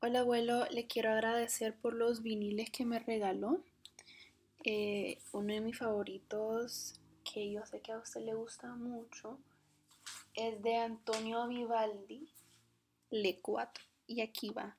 Hola abuelo, le quiero agradecer por los viniles que me regaló. Eh, uno de mis favoritos, que yo sé que a usted le gusta mucho, es de Antonio Vivaldi, Le 4. Y aquí va.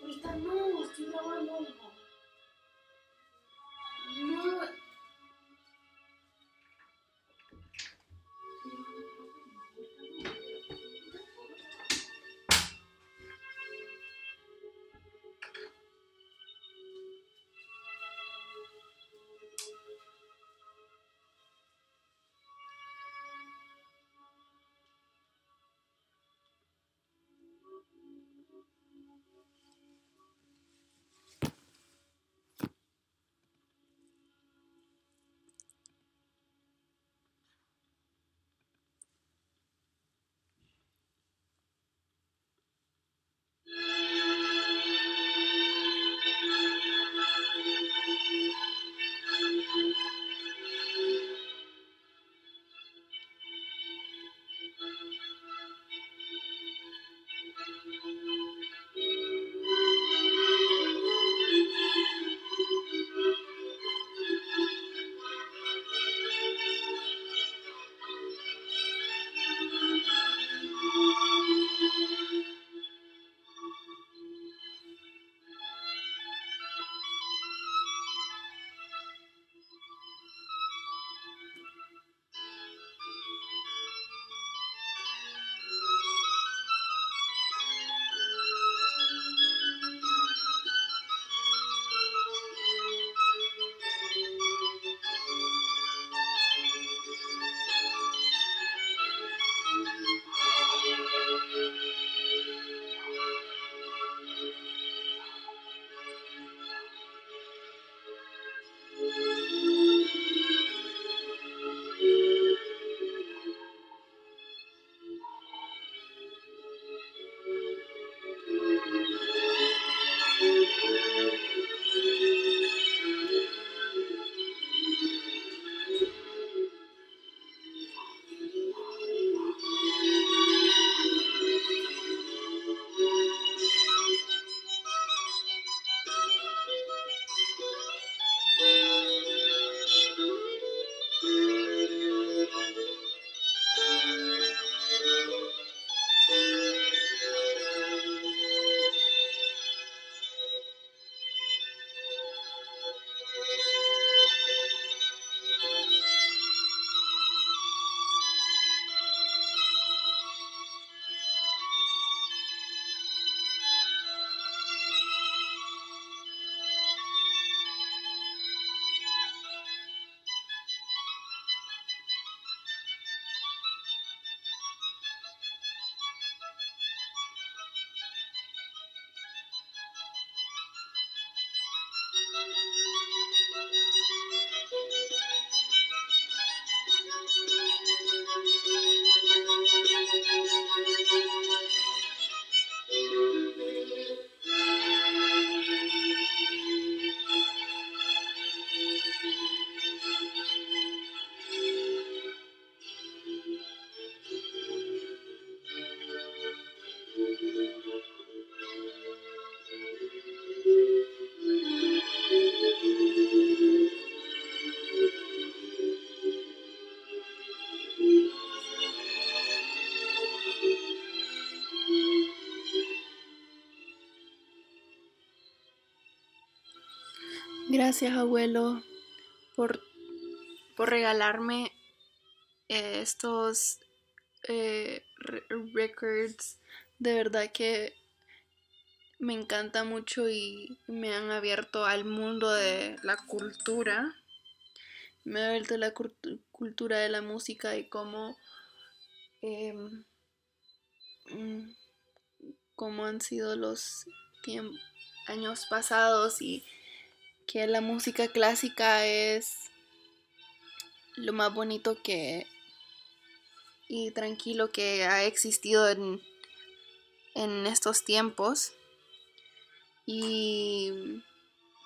Ahorita no, estoy grabando. Gracias abuelo por, por regalarme eh, estos eh, records. De verdad que me encanta mucho y me han abierto al mundo de la cultura. Me ha abierto la cultura de la música y cómo, em, mm, cómo han sido los años pasados y que la música clásica es lo más bonito que y tranquilo que ha existido en, en estos tiempos. Y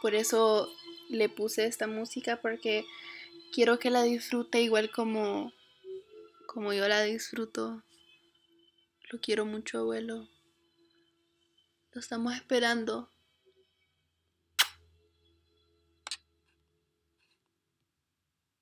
por eso le puse esta música porque quiero que la disfrute igual como como yo la disfruto. Lo quiero mucho abuelo. Lo estamos esperando